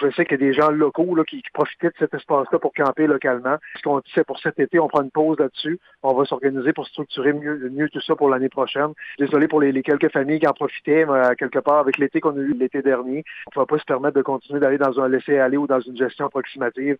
Je sais qu'il y a des gens locaux là, qui, profitaient de cet espace-là pour camper localement. Ce qu'on dit, c'est pour cet été, on prend une pause là-dessus. On va s'organiser pour structurer mieux, mieux tout ça pour l'année prochaine. Désolé pour les, quelques familles qui en profitaient, mais euh, quelque part avec l'été qu'on a eu l'été dernier. On ne va pas se permettre de continuer d'aller dans un laisser-aller ou dans une gestion approximative.